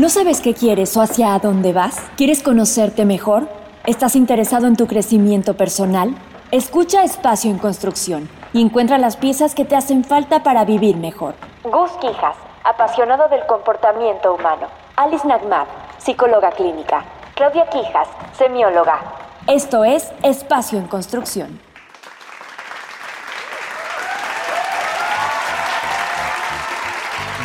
¿No sabes qué quieres o hacia dónde vas? ¿Quieres conocerte mejor? ¿Estás interesado en tu crecimiento personal? Escucha Espacio en Construcción y encuentra las piezas que te hacen falta para vivir mejor. Gus Quijas, apasionado del comportamiento humano. Alice Nagmat, psicóloga clínica. Claudia Quijas, semióloga. Esto es Espacio en Construcción.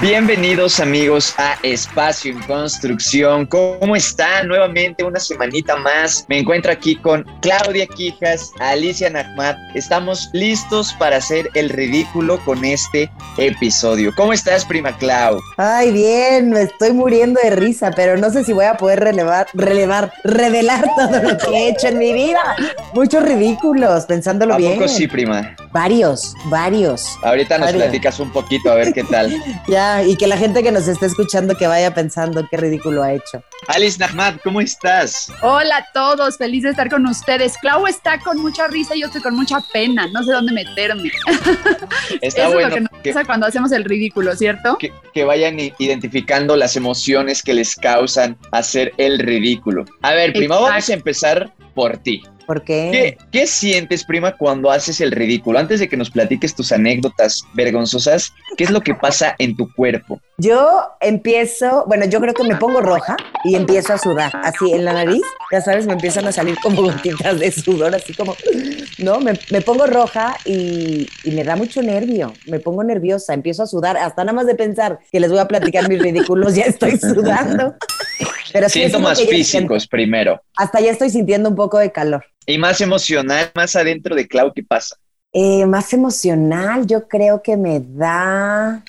Bienvenidos amigos a Espacio en Construcción. ¿Cómo están? Nuevamente una semanita más. Me encuentro aquí con Claudia Quijas, Alicia Nahmat. Estamos listos para hacer el ridículo con este episodio. ¿Cómo estás, prima Clau? Ay, bien, me estoy muriendo de risa, pero no sé si voy a poder relevar, relevar, revelar todo lo que he hecho en mi vida. Muchos ridículos, pensándolo ¿A bien. poco sí, prima? Varios, varios. Ahorita nos Varios. platicas un poquito a ver qué tal. Ya, y que la gente que nos esté escuchando que vaya pensando qué ridículo ha hecho. Alice Nahmat, ¿cómo estás? Hola a todos, feliz de estar con ustedes. Clau está con mucha risa y yo estoy con mucha pena, no sé dónde meterme. Está Eso bueno es lo que nos que- pasa cuando hacemos el ridículo, ¿cierto? que, que vayan identificando las emociones que les causan hacer el ridículo. A ver, prima, Exacto. vamos a empezar por ti. ¿Por qué? ¿Qué, qué sientes, prima, cuando haces el ridículo? Antes de que nos platiques tus anécdotas vergonzosas, ¿qué es lo que pasa en tu cuerpo? Yo empiezo, bueno, yo creo que me pongo roja y empiezo a sudar, así en la nariz, ya sabes, me empiezan a salir como gotitas de sudor, así como, ¿no? Me, me pongo roja y, y me da mucho nervio, me pongo nerviosa, empiezo a sudar, hasta nada más de pensar que les voy a platicar mis ridículos, ya estoy sudando. Pero sí, Síntomas ya físicos primero. hasta ya estoy sintiendo un poco de calor. Y más emocional, más adentro de Clau, ¿qué pasa? Eh, más emocional, yo creo que me da,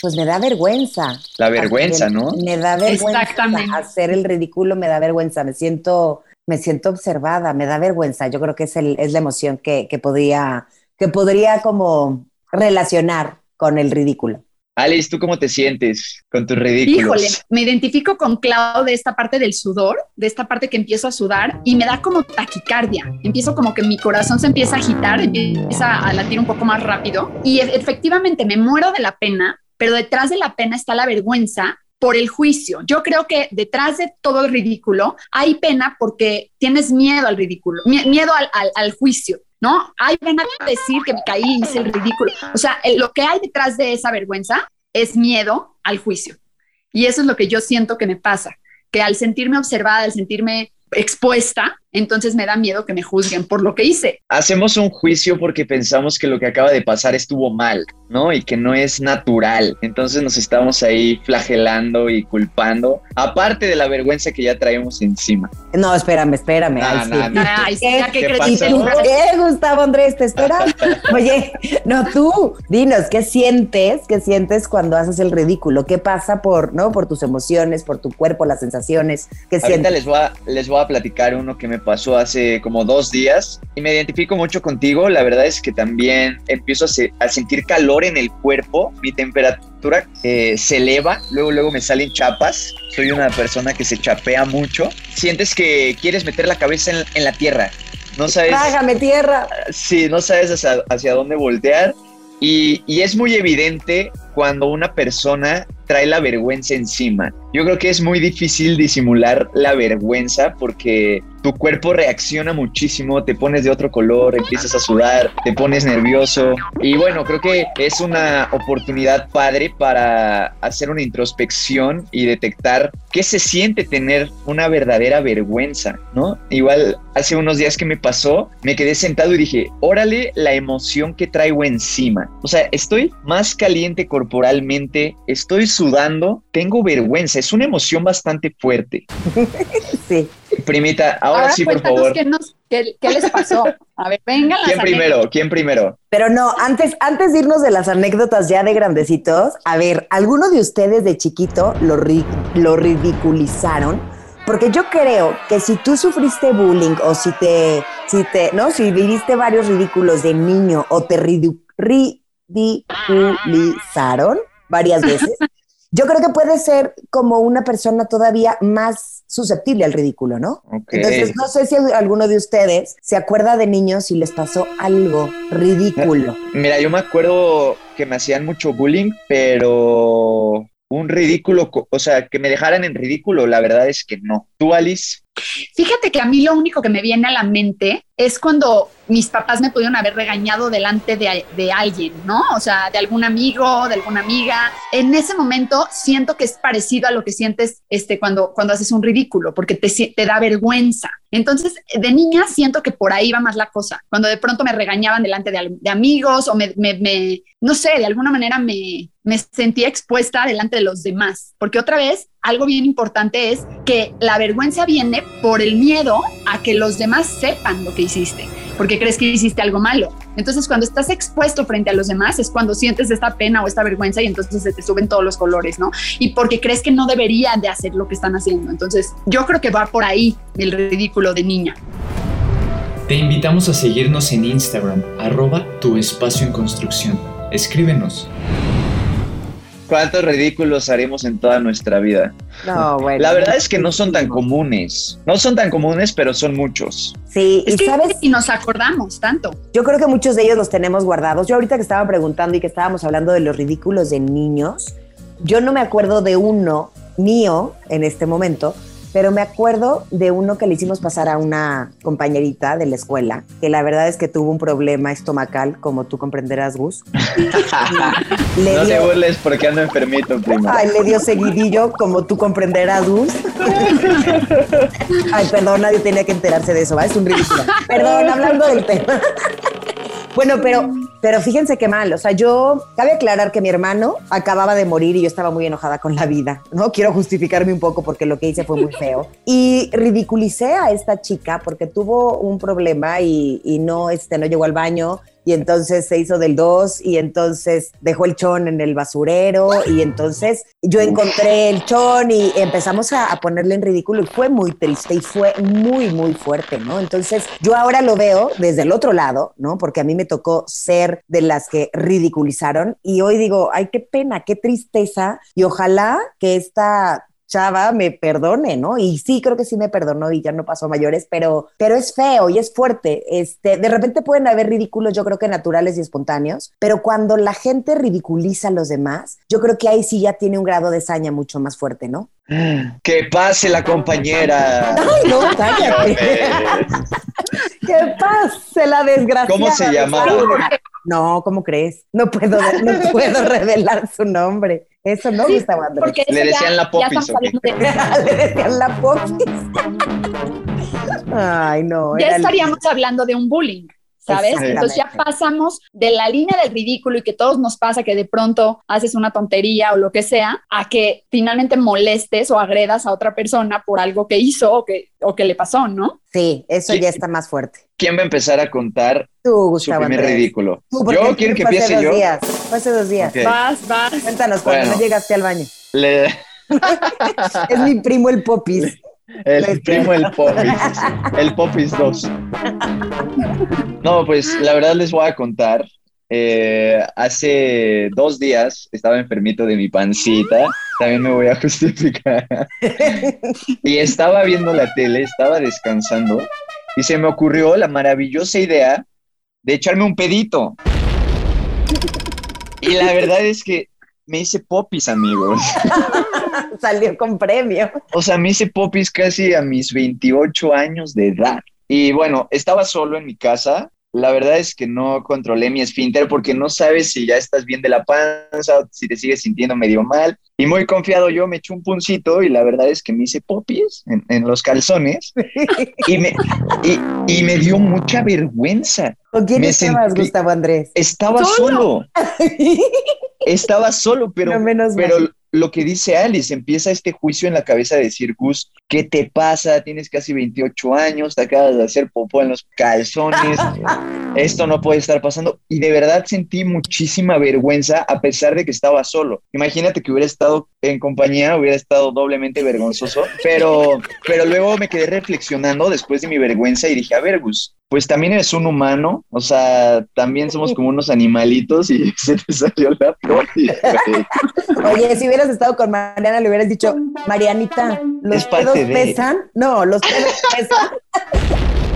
pues me da vergüenza. La vergüenza, ¿no? Me da vergüenza Exactamente. hacer el ridículo, me da vergüenza, me siento, me siento observada, me da vergüenza. Yo creo que es, el, es la emoción que, que podría, que podría como relacionar con el ridículo. Alice, ¿tú cómo te sientes con tus ridículos? Híjole, me identifico con Clau de esta parte del sudor, de esta parte que empiezo a sudar y me da como taquicardia. Empiezo como que mi corazón se empieza a agitar, empieza a latir un poco más rápido y e- efectivamente me muero de la pena, pero detrás de la pena está la vergüenza por el juicio. Yo creo que detrás de todo el ridículo hay pena porque tienes miedo al ridículo, mie- miedo al juicio. ¿No? Hay pena de decir que me caí hice el ridículo. O sea, el- lo que hay detrás de esa vergüenza es miedo al juicio. Y eso es lo que yo siento que me pasa, que al sentirme observada, al sentirme expuesta, entonces me da miedo que me juzguen por lo que hice. Hacemos un juicio porque pensamos que lo que acaba de pasar estuvo mal, ¿no? Y que no es natural. Entonces nos estamos ahí flagelando y culpando, aparte de la vergüenza que ya traemos encima. No, espérame, espérame. No, ay, sí. no. Ay, sí, ¿Qué- qué crees ¿Y pasó? tú qué, Gustavo Andrés? ¿Te esperas? Oye, no tú, dinos, ¿qué sientes? ¿Qué sientes cuando haces el ridículo? ¿Qué pasa por, no, por tus emociones, por tu cuerpo, las sensaciones? ¿Qué Ahorita sientes? les voy, a, les voy a platicar uno que me pasó hace como dos días y me identifico mucho contigo. La verdad es que también empiezo a, se- a sentir calor en el cuerpo, mi temperatura eh, se eleva, luego, luego me salen chapas. Soy una persona que se chapea mucho. Sientes que quieres meter la cabeza en, en la tierra. No sabes, Trágame tierra. sí, no sabes hacia, hacia dónde voltear. Y, y es muy evidente cuando una persona trae la vergüenza encima. Yo creo que es muy difícil disimular la vergüenza porque tu cuerpo reacciona muchísimo, te pones de otro color, empiezas a sudar, te pones nervioso. Y bueno, creo que es una oportunidad padre para hacer una introspección y detectar qué se siente tener una verdadera vergüenza, ¿no? Igual hace unos días que me pasó, me quedé sentado y dije, órale la emoción que traigo encima. O sea, estoy más caliente corporalmente, estoy sudando, tengo vergüenza, es una emoción bastante fuerte. Sí. Primita, ahora, sí, por favor. ¿qué, nos- qué- qué les pasó. A ver, vengan las ¿Quién primero? ¿Quién primero? Pero no, antes, antes de irnos de las anécdotas ya de grandecitos, a ver, ¿alguno de ustedes de chiquito lo, ri- lo ridiculizaron? Porque yo creo que si tú sufriste bullying o si te, si te, no, si viviste varios ridículos de niño o te ridiculizaron varias veces, yo creo que puede ser como una persona todavía más susceptible al ridículo, ¿no? Entonces, no sé si alguno de ustedes se acuerda de niños y les pasó algo ridículo. Mira, yo me acuerdo que me hacían mucho bullying, pero un ridículo, o sea, que me dejaran en ridículo, la verdad es que no. ¿Tú, Alice? Fíjate que a mí lo único que me viene a la mente es cuando mis papás me pudieron haber regañado delante de, alguien, ¿no? O sea, de algún amigo, de alguna amiga. En ese momento siento que es parecido a lo que sientes este, cuando, cuando haces un ridículo, porque te, da vergüenza. Entonces, de niña siento que por ahí va más la cosa. Cuando de pronto me regañaban delante de, amigos o me, no sé, de alguna manera me sentía expuesta delante de los demás. Porque otra vez, algo bien importante es que la vergüenza viene por el miedo a que los demás sepan lo que hiciste, porque crees que hiciste algo malo. Entonces, cuando estás expuesto frente a los demás, es cuando sientes esta pena o esta vergüenza y entonces se te suben todos los colores, ¿no? Y porque crees que no deberían de hacer lo que están haciendo. Entonces, yo creo que va por ahí el ridículo de niña. Te invitamos a seguirnos en Instagram, arroba tu espacio en construcción. Escríbenos. ¿Cuántos ridículos haremos en toda nuestra vida? No, bueno. La verdad es que no son tan comunes. No son tan comunes, pero son muchos. Sí, Es y que sabes, y nos acordamos tanto. yo creo que muchos de ellos los tenemos guardados. Yo ahorita que estaba preguntando y que estábamos hablando de los ridículos de niños, yo no me acuerdo de uno mío en este momento, pero me acuerdo de uno que le hicimos pasar a una compañerita de la escuela, que la verdad es que tuvo un problema estomacal, como tú comprenderás, Gus. Le no te dio- burles porque ando enfermito, primo. Ay, le dio seguidillo, como tú comprenderás, Gus. Ay, perdón, nadie tenía que enterarse de eso, ¿va? Es un ridículo. Perdón, hablando del tema. Bueno, pero, pero fíjense qué mal. O sea, yo, cabe aclarar que mi hermano acababa de morir y yo estaba muy enojada con la vida, ¿no? Quiero justificarme un poco porque lo que hice fue muy feo. Y ridiculicé a esta chica porque tuvo un problema y, no, este, no llegó al baño y entonces se hizo del 2 y entonces dejó el chón en el basurero y entonces yo encontré el chón y empezamos a, a ponerle en ridículo y fue muy triste y fue muy, muy fuerte, ¿no? Entonces yo ahora lo veo desde el otro lado, ¿no? Porque a mí me tocó ser de las que ridiculizaron y hoy digo, ay, qué pena, qué tristeza y ojalá que esta chava me perdone, ¿no? Y sí, creo que sí me perdonó y ya no pasó a mayores, pero, pero es feo y es fuerte. Este, de repente pueden haber ridículos, yo creo que naturales y espontáneos, pero cuando la gente ridiculiza a los demás, yo creo que ahí sí ya tiene un grado de saña mucho más fuerte, ¿no? Que pase la compañera. Ay, no, cállate. ¿Qué pase la desgracia? ¿Cómo se llamaba? No, ¿cómo crees? No puedo, no puedo revelar su nombre. Eso no, Gustavo Andrés. Porque Le decían ya- la popis, estamos ¿o qué? hablando de- Le decían la popis. Ay, no. ya era el- estaríamos hablando de un bullying, ¿sabes? Entonces ya pasamos de la línea del ridículo y que todos nos pasa que de pronto haces una tontería o lo que sea, a que finalmente molestes o agredas a otra persona por algo que hizo o que, o que le pasó, ¿no? Sí, eso Sí. ya está más fuerte. ¿Quién va a empezar a contar Tú, su Gustavo primer Andrés. ridículo? Tú, ¿Yo? el ¿Quieren que empiece yo? dos días. Fue hace dos días. Ok. Vas, vas. Cuéntanos cuando Bueno. no llegaste al baño. Le- Es mi primo el Popis. El primo, el Popis. El Popis 2. No, pues la verdad les voy a contar. Eh, hace dos días estaba enfermito de mi pancita. También me voy a justificar. Y estaba viendo la tele, estaba descansando. Y se me ocurrió la maravillosa idea de echarme un pedito. Y la verdad es que me hice popis, amigos. Salió con premio. O sea, me hice popis casi a mis 28 años de edad. Y bueno, estaba solo en mi casa. La verdad es que no controlé mi esfínter porque no sabes si ya estás bien de la panza o si te sigues sintiendo medio mal. Y muy confiado yo me eché un puncito y la verdad es que me hice popis en, en los calzones y me, y, y me dio mucha vergüenza. ¿Con quién Me estabas, sentí- Gustavo Andrés? Estaba solo, estaba solo, pero, No, menos mal. Lo que dice Alice, empieza este juicio en la cabeza de decir, Gus, ¿qué te pasa? Tienes casi 28 años, te acabas de hacer popó en los calzones, esto no puede estar pasando. Y de verdad sentí muchísima vergüenza a pesar de que estaba solo. Imagínate que hubiera estado en compañía, hubiera estado doblemente vergonzoso, pero, pero luego me quedé reflexionando después de mi vergüenza y dije, a ver, Gus, pues también eres un humano, o sea, también somos como unos animalitos y se te salió la güey. Oye, si hubieras estado con Mariana, le hubieras dicho, Marianita, ¿los pedos de- pesan? No, los pedos pesan.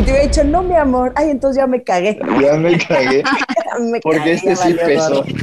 Y te hubiera dicho, no, mi amor. Ay, entonces ya me cagué. Ya me cagué, Me porque cagué, este sí valió pesó.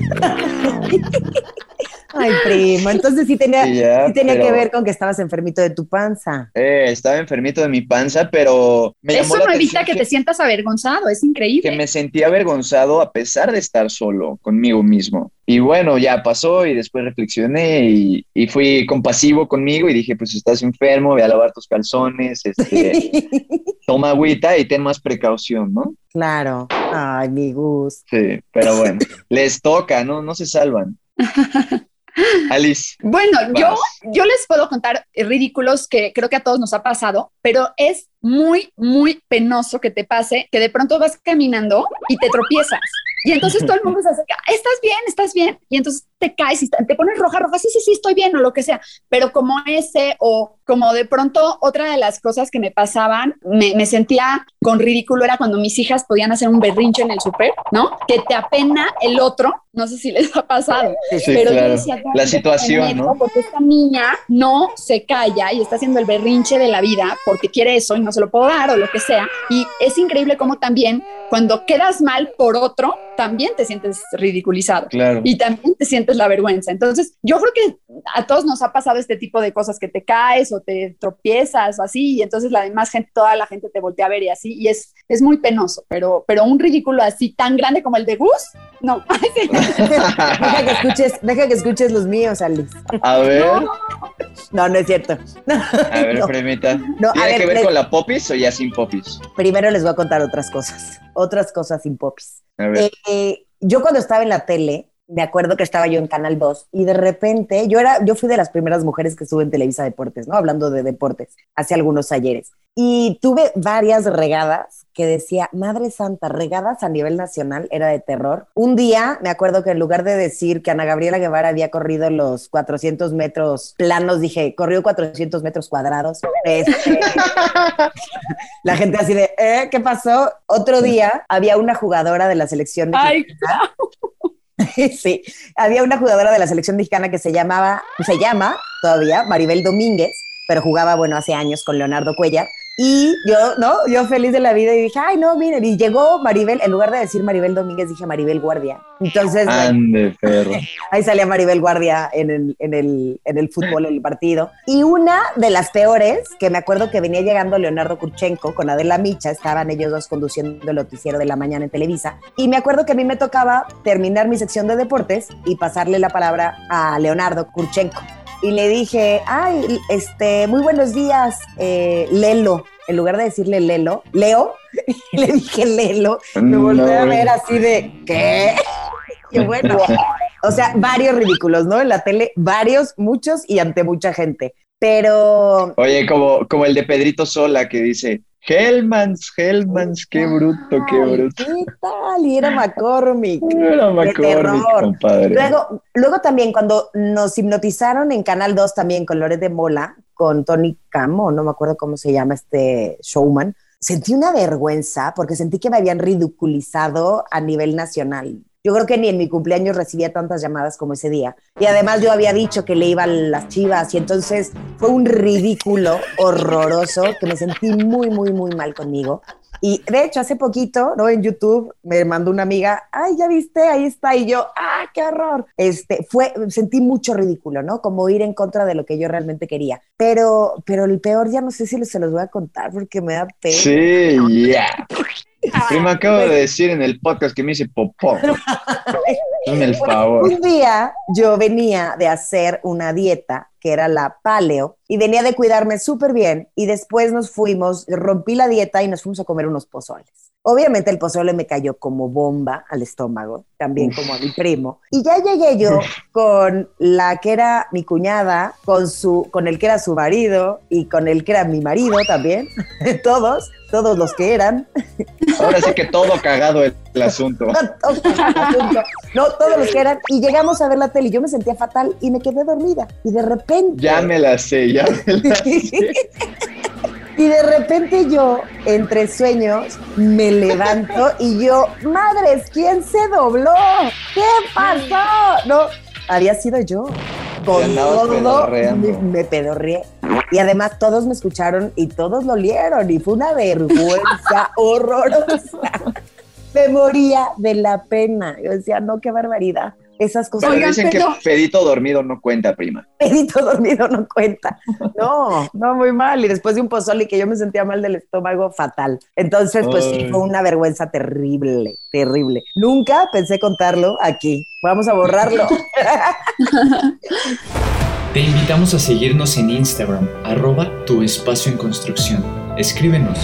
Ay, primo, entonces sí tenía, Sí, ya, sí tenía pero- que ver con que estabas enfermito de tu panza. Eh, estaba enfermito de mi panza, pero me llamó Eso la no evita atención que te sientas avergonzado, es increíble. que me sentía avergonzado a pesar de estar solo conmigo mismo. Y bueno, ya pasó y después reflexioné y, y fui compasivo conmigo y dije, pues estás enfermo, ve a lavar tus calzones, este, toma agüita y ten más precaución, ¿no? claro. Ay, mi Gus. Sí, pero bueno, les toca, ¿no? No se salvan. Alice. Bueno, yo, yo les puedo contar ridículos que creo que a todos nos ha pasado, pero es muy, muy penoso que te pase que de pronto vas caminando y te tropiezas. Y entonces todo el mundo se acerca, estás bien, estás bien. Y entonces te caes y te pones roja, roja, sí, sí, sí, estoy bien o lo que sea. Pero como ese o como de pronto otra de las cosas que me pasaban, me, me sentía con ridículo era cuando mis hijas podían hacer un berrinche en el súper, ¿no? Que te apena el otro, no sé si les ha pasado. Sí, pero yo claro. decía, La "¿Dónde situación, me meto?", ¿no? Porque esta niña no se calla y está haciendo el berrinche de la vida porque quiere eso y no se lo puedo dar o lo que sea. Y es increíble cómo también cuando quedas mal por otro, también te sientes ridiculizado. Claro. Y también te sientes la vergüenza. Entonces, yo creo que a todos nos ha pasado este tipo de cosas que te caes o te tropiezas o así, y entonces la demás gente, toda la gente te voltea a ver y así, y es, es muy penoso, pero, pero un ridículo así tan grande como el de Gus, no. Deja que escuches, deja que escuches los míos, Alice. A ver, No, no es cierto. a ver, No. primita. No, a ¿Tiene ver, que ver les- con la popis o ya sin popis? Primero les voy a contar otras cosas, otras cosas sin popis. A ver. Eh, yo cuando estaba en la tele, me acuerdo que estaba yo en Canal 2 y de repente yo era, yo fui de las primeras mujeres que estuve en Televisa Deportes, ¿no? Hablando de deportes, hace algunos ayeres. Y tuve varias regadas que decía, Madre Santa, regadas a nivel nacional, era de terror. Un día me acuerdo que en lugar de decir que Ana Gabriela Guevara había corrido los 400 metros planos, dije, corrió 400 metros cuadrados. Este, la gente así de, ¿eh? ¿Qué pasó? Otro día había una jugadora de la selección Ay, sí, había una jugadora de la selección mexicana que se llamaba, se llama todavía Maribel Domínguez, pero jugaba, bueno, hace años con Leonardo Cuellar. Y yo, ¿no? Yo feliz de la vida y dije, ay, no, miren, y llegó Maribel, en lugar de decir Maribel Domínguez, dije Maribel Guardia. Entonces, Ande, perro. ahí salía Maribel Guardia en el, en, el, en el fútbol, en el partido. Y una de las peores, que me acuerdo que venía llegando Leonardo Kurchenko con Adela Micha, estaban ellos dos conduciendo el noticiero de la mañana en Televisa. Y me acuerdo que a mí me tocaba terminar mi sección de deportes y pasarle la palabra a Leonardo Kurchenko. Y le dije, ay, este, muy buenos días, eh, Lelo. En lugar de decirle Lelo, Leo, le dije Lelo. Me No, a ver así de, ¿qué? Qué bueno. O sea, varios ridículos, ¿no? En la tele, varios, muchos y ante mucha gente. Pero Oye, como, como el de Pedrito Sola que dice, Hellmans, Hellmans, qué bruto, qué bruto. ¿Qué tal? Y era McCormick. Era De McCormick, terror. compadre. Luego, luego también cuando nos hipnotizaron en Canal 2 también con de Mola, con Tony Camo, no me acuerdo cómo se llama este showman, sentí una vergüenza porque sentí que me habían ridiculizado a nivel nacional. Yo creo que ni en mi cumpleaños recibía tantas llamadas como ese día. Y además yo había dicho que le iban las chivas y entonces fue un ridículo horroroso que me sentí muy, muy, muy mal conmigo. Y de hecho, hace poquito, ¿no? En YouTube me mandó una amiga, ay, ya viste, ahí está. Y yo, ah, qué horror. Este, fue, sentí mucho ridículo, ¿no? Como ir en contra de lo que yo realmente quería. Pero, pero el peor ya no sé si se los voy a contar porque me da pena. Sí, ya. Prima, acabo de decir en el podcast que me hice popó. Hazme el favor. Un día yo venía de hacer una dieta que era la paleo y venía de cuidarme súper bien y después nos fuimos, rompí la dieta y nos fuimos a comer unos pozoles. Obviamente el pozole me cayó como bomba al estómago, también como a mi primo. Y ya llegué yo con la que era mi cuñada, con, su, con el que era su marido y con el que era mi marido también, todos, todos los que eran. Ahora sí que todo cagado el, el asunto. No, todos los que eran. Y llegamos a ver la tele y yo me sentía fatal y me quedé dormida. Y de repente. Ya me la sé, ya y de repente yo, entre sueños, me levanto y yo, madres, ¿quién se dobló? ¿Qué pasó? No, había sido yo. Con todo me, me pedorreé. Y además todos me escucharon y todos lo olieron y fue una vergüenza horrorosa. Me moría de la pena. Yo decía, no, qué barbaridad. Esas cosas. Pero dicen que pedito dormido no cuenta, prima. Pedito dormido no cuenta. No, no, muy mal. Y después de un pozole que yo me sentía mal del estómago, fatal. Entonces, pues sí, fue una vergüenza terrible, terrible. Nunca pensé contarlo aquí. Vamos a borrarlo. Te invitamos a seguirnos en Instagram, arroba tu espacio en construcción. Escríbenos.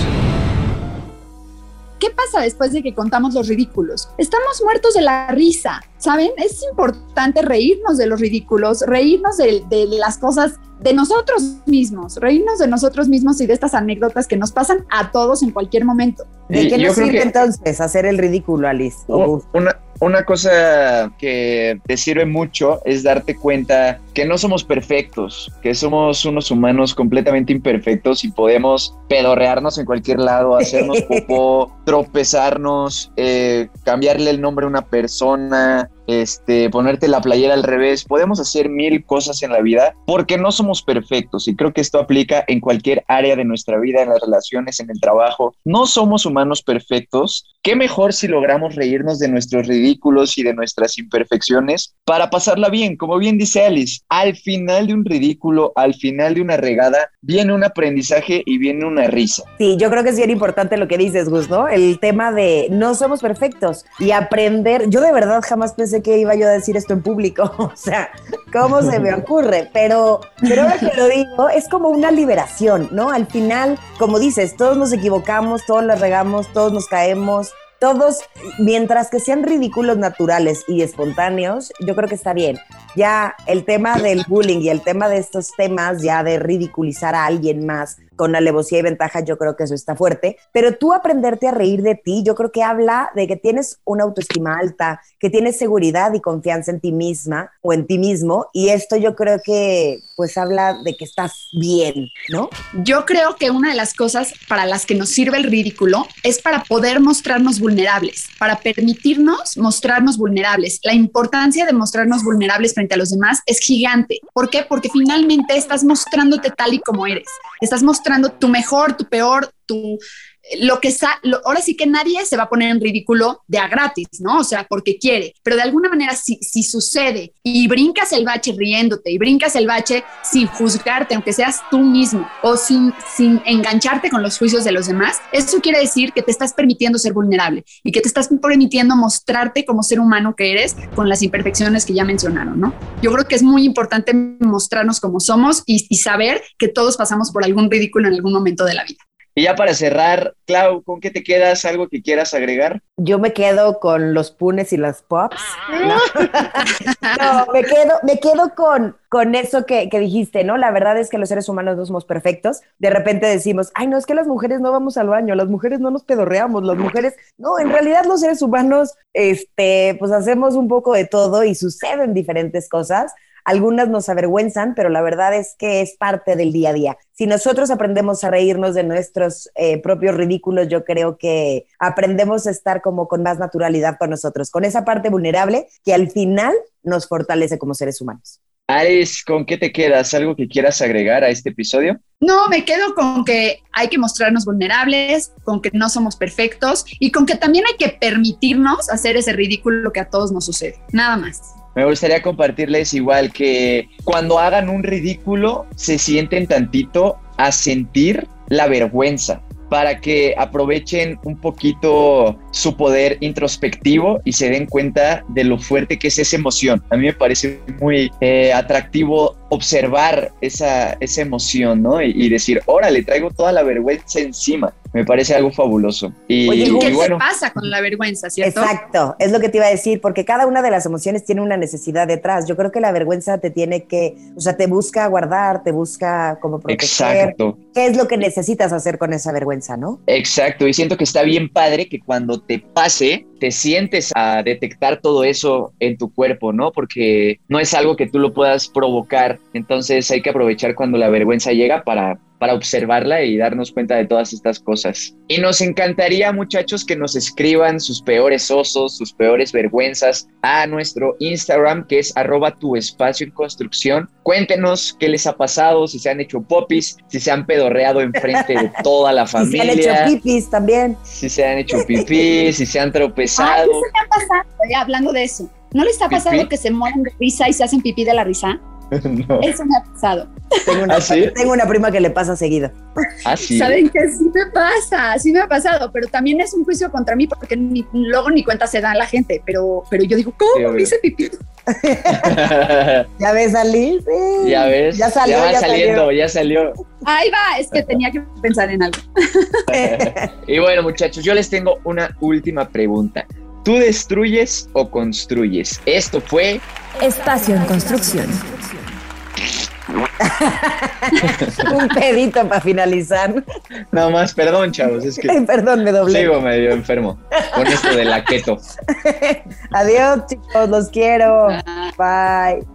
¿Qué pasa después de que contamos los ridículos? Estamos muertos de la risa, ¿saben? Es importante reírnos de los ridículos, reírnos de, de las cosas de nosotros mismos, reírnos de nosotros mismos y de estas anécdotas que nos pasan a todos en cualquier momento. ¿De qué nos sirve entonces hacer el ridículo, Alice? Una, una cosa que te sirve mucho es darte cuenta que no somos perfectos, que somos unos humanos completamente imperfectos y podemos pedorrearnos en cualquier lado, hacernos popó, tropezarnos, eh, cambiarle el nombre a una persona, este, ponerte la playera al revés. Podemos hacer mil cosas en la vida porque no somos perfectos y creo que esto aplica en cualquier área de nuestra vida, en las relaciones, en el trabajo. No somos humanos perfectos. ¿Qué mejor si logramos reírnos de nuestros ridículos y de nuestras imperfecciones para pasarla bien? Como bien dice Alice, al final de un ridículo, al final de una regada, viene un aprendizaje y viene una risa. Sí, yo creo que es bien importante lo que dices, Gus, ¿no? El tema de no somos perfectos y aprender. Yo de verdad jamás pensé que iba yo a decir esto en público. O sea, ¿cómo se me ocurre? Pero, pero ahora que lo digo, es como una liberación, ¿no? Al final, como dices, todos nos equivocamos, todos la regamos, todos nos caemos, todos, mientras que sean ridículos naturales y espontáneos, yo creo que está bien. Ya el tema del bullying y el tema de estos temas, ya de ridiculizar a alguien más con alevosía y ventaja, yo creo que eso está fuerte. Pero tú aprenderte a reír de ti, yo creo que habla de que tienes una autoestima alta, que tienes seguridad y confianza en ti misma o en ti mismo. Y esto yo creo que pues habla de que estás bien, ¿no? Yo creo que una de las cosas para las que nos sirve el ridículo es para poder mostrarnos vulnerables, para permitirnos mostrarnos vulnerables. La importancia de mostrarnos vulnerables frente a los demás es gigante. ¿Por qué? Porque finalmente estás mostrándote tal y como eres. Estás mostrando tu mejor, tu peor, tu lo que sa ahora sí que nadie se va a poner en ridículo de a gratis, ¿no? O sea, porque quiere, pero de alguna manera si, si sucede y brincas el bache riéndote y brincas el bache sin juzgarte, aunque seas tú mismo o sin, sin engancharte con los juicios de los demás, eso quiere decir que te estás permitiendo ser vulnerable y que te estás permitiendo mostrarte como ser humano que eres con las imperfecciones que ya mencionaron, ¿no? Yo creo que es muy importante mostrarnos como somos y saber que todos pasamos por algún ridículo en algún momento de la vida. Y ya para cerrar, Clau, ¿con qué te quedas? ¿Algo que quieras agregar? Yo me quedo con los punes y las pops. No, me quedo, me quedo con, con eso que, que, dijiste, ¿no? La verdad es que los seres humanos no somos perfectos. De repente decimos, ay, no, es que las mujeres no vamos al baño, las mujeres no nos pedorreamos, las mujeres, no, en realidad los seres humanos, este, pues hacemos un poco de todo y suceden diferentes cosas. Algunas nos avergüenzan, pero la verdad es que es parte del día a día. Si nosotros aprendemos a reírnos de nuestros eh, propios ridículos, yo creo que aprendemos a estar como con más naturalidad con nosotros, con esa parte vulnerable que al final nos fortalece como seres humanos. Ares, ¿con qué te quedas? ¿Algo que quieras agregar a este episodio? No, me quedo con que hay que mostrarnos vulnerables, con que no somos perfectos y con que también hay que permitirnos hacer ese ridículo que a todos nos sucede. Nada más me gustaría compartirles igual que cuando hagan un ridículo se sienten tantito a sentir la vergüenza para que aprovechen un poquito su poder introspectivo y se den cuenta de lo fuerte que es esa emoción. A mí me parece muy eh, atractivo observar esa, esa emoción, ¿no? Y, y decir, órale, traigo toda la vergüenza encima me parece algo fabuloso. Y, Oye, ¿qué bueno, pasa con la vergüenza, cierto? Exacto, es lo que te iba a decir, porque cada una de las emociones tiene una necesidad detrás. Yo creo que la vergüenza te tiene que, o sea, te busca guardar, te busca como proteger. Exacto. ¿Qué es lo que necesitas hacer con esa vergüenza, no? Exacto, y siento que está bien padre que cuando te pase, te sientes a detectar todo eso en tu cuerpo, ¿no? Porque no es algo que tú lo puedas provocar, entonces hay que aprovechar cuando la vergüenza llega para para observarla y darnos cuenta de todas estas cosas. Y nos encantaría, muchachos, que nos escriban sus peores osos, sus peores vergüenzas a nuestro Instagram, que es arroba tu espacio en construcción. Cuéntenos qué les ha pasado, si se han hecho popis, si se han pedorreado enfrente de toda la familia. si se han hecho pipis también. Si se han hecho pipis, si se han tropezado. ¿Qué se ha pasado? hablando de eso ¿No ha pasado ¿Pipí? que se mueren de risa y se hacen pipí de la risa? no. Eso me ha pasado. Tengo una, ¿Ah, sí? tengo una prima que le pasa seguido. Ah, sí. Saben que sí me pasa, sí me ha pasado, pero también es un juicio contra mí porque ni- luego ni cuenta se da la gente, pero, pero yo digo, ¿cómo me hice pipí? ¿Ya ves salir? Sí. ya ves. Ya salió, va ya saliendo, salió. ya salió. Ahí va, es que tenía que pensar en algo. Y bueno, muchachos, yo les tengo una última pregunta. ¿Tú destruyes o construyes? Esto fue Espacio en construcción. Un pedito para finalizar. Nada más, perdón, chavos, es que Ay, perdón, me doblé. sigo medio enfermo con esto de la keto. Adiós, chicos, los quiero. Ah. Bye.